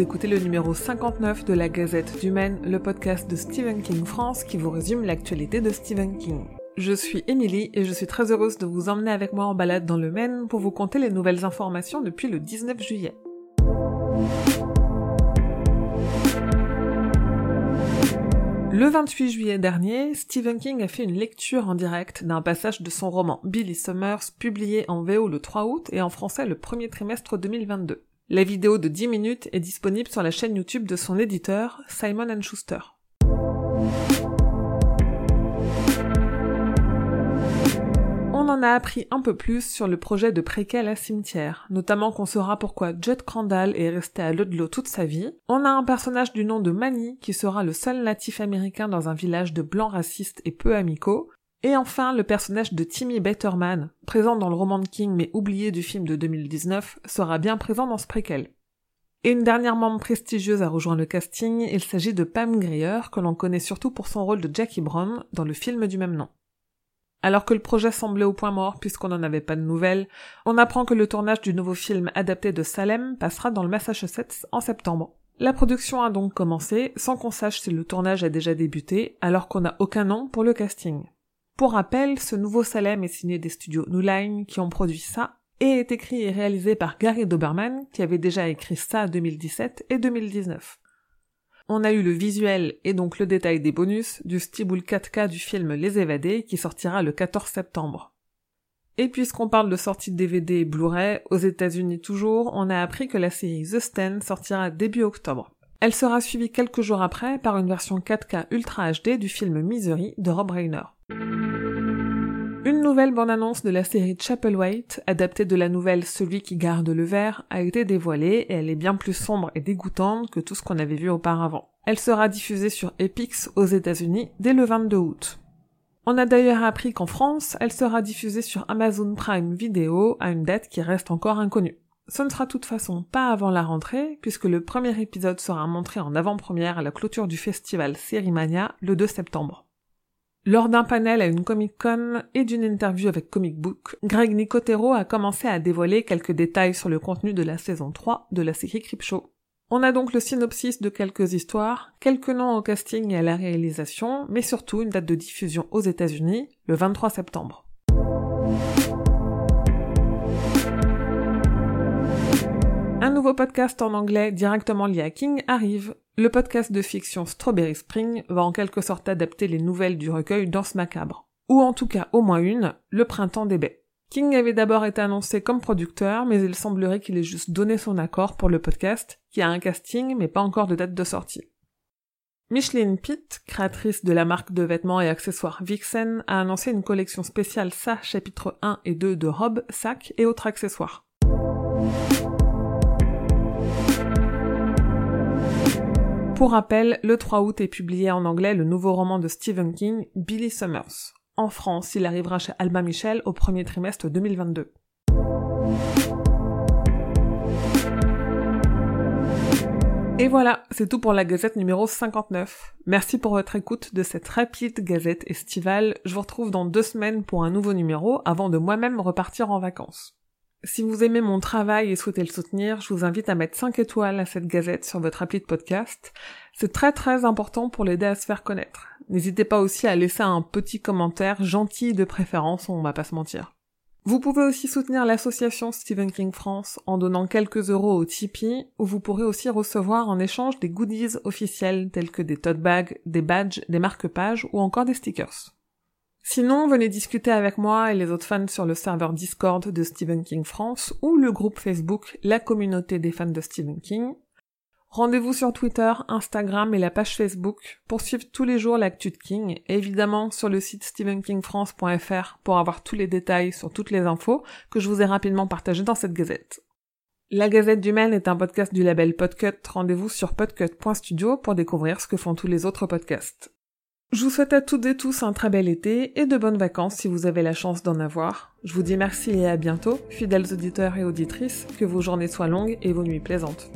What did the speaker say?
écoutez le numéro 59 de la Gazette du Maine, le podcast de Stephen King France qui vous résume l'actualité de Stephen King. Je suis Émilie et je suis très heureuse de vous emmener avec moi en balade dans le Maine pour vous conter les nouvelles informations depuis le 19 juillet. Le 28 juillet dernier, Stephen King a fait une lecture en direct d'un passage de son roman Billy Summers publié en VO le 3 août et en français le premier trimestre 2022. La vidéo de 10 minutes est disponible sur la chaîne YouTube de son éditeur, Simon Schuster. On en a appris un peu plus sur le projet de préquel à cimetière, notamment qu'on saura pourquoi Judd Crandall est resté à Ludlow toute sa vie. On a un personnage du nom de Manny qui sera le seul natif américain dans un village de blancs racistes et peu amicaux, et enfin, le personnage de Timmy Betterman, présent dans le roman de King mais oublié du film de 2019, sera bien présent dans ce préquel. Et une dernière membre prestigieuse a rejoint le casting, il s'agit de Pam Grier, que l'on connaît surtout pour son rôle de Jackie Brown dans le film du même nom. Alors que le projet semblait au point mort puisqu'on n'en avait pas de nouvelles, on apprend que le tournage du nouveau film adapté de Salem passera dans le Massachusetts en septembre. La production a donc commencé sans qu'on sache si le tournage a déjà débuté alors qu'on n'a aucun nom pour le casting. Pour rappel, ce nouveau Salem est signé des studios New Line qui ont produit ça et est écrit et réalisé par Gary Doberman qui avait déjà écrit ça 2017 et 2019. On a eu le visuel et donc le détail des bonus du Steeple 4K du film Les Évadés qui sortira le 14 septembre. Et puisqu'on parle de sortie DVD et Blu-ray, aux États-Unis toujours, on a appris que la série The Stand sortira début octobre. Elle sera suivie quelques jours après par une version 4K Ultra HD du film Misery de Rob Reiner. Une nouvelle bande-annonce de la série Chapel-White, adaptée de la nouvelle Celui qui garde le verre, a été dévoilée et elle est bien plus sombre et dégoûtante que tout ce qu'on avait vu auparavant. Elle sera diffusée sur Epix aux États-Unis dès le 22 août. On a d'ailleurs appris qu'en France, elle sera diffusée sur Amazon Prime Video à une date qui reste encore inconnue. Ce ne sera de toute façon pas avant la rentrée, puisque le premier épisode sera montré en avant-première à la clôture du festival Serimania le 2 septembre. Lors d'un panel à une Comic Con et d'une interview avec Comic Book, Greg Nicotero a commencé à dévoiler quelques détails sur le contenu de la saison 3 de la série Show. On a donc le synopsis de quelques histoires, quelques noms au casting et à la réalisation, mais surtout une date de diffusion aux États-Unis, le 23 septembre. Un nouveau podcast en anglais directement lié à King arrive. Le podcast de fiction Strawberry Spring va en quelque sorte adapter les nouvelles du recueil Danse macabre. Ou en tout cas au moins une, Le printemps des baies. King avait d'abord été annoncé comme producteur, mais il semblerait qu'il ait juste donné son accord pour le podcast, qui a un casting mais pas encore de date de sortie. Micheline Pitt, créatrice de la marque de vêtements et accessoires Vixen, a annoncé une collection spéciale SA chapitre 1 et 2 de robes, sacs et autres accessoires. Pour rappel, le 3 août est publié en anglais le nouveau roman de Stephen King, Billy Summers. En France, il arrivera chez Alba Michel au premier trimestre 2022. Et voilà, c'est tout pour la gazette numéro 59. Merci pour votre écoute de cette rapide gazette estivale. Je vous retrouve dans deux semaines pour un nouveau numéro avant de moi-même repartir en vacances. Si vous aimez mon travail et souhaitez le soutenir, je vous invite à mettre 5 étoiles à cette gazette sur votre appli de podcast. C'est très très important pour l'aider à se faire connaître. N'hésitez pas aussi à laisser un petit commentaire gentil de préférence, on va pas se mentir. Vous pouvez aussi soutenir l'association Stephen King France en donnant quelques euros au Tipeee, où vous pourrez aussi recevoir en échange des goodies officiels tels que des tote bags, des badges, des marque-pages ou encore des stickers. Sinon, venez discuter avec moi et les autres fans sur le serveur Discord de Stephen King France ou le groupe Facebook La communauté des fans de Stephen King. Rendez-vous sur Twitter, Instagram et la page Facebook pour suivre tous les jours l'actu de King et évidemment sur le site stephenkingfrance.fr pour avoir tous les détails sur toutes les infos que je vous ai rapidement partagées dans cette gazette. La Gazette du Maine est un podcast du label Podcut. Rendez-vous sur podcut.studio pour découvrir ce que font tous les autres podcasts. Je vous souhaite à toutes et tous un très bel été et de bonnes vacances si vous avez la chance d'en avoir. Je vous dis merci et à bientôt, fidèles auditeurs et auditrices, que vos journées soient longues et vos nuits plaisantes.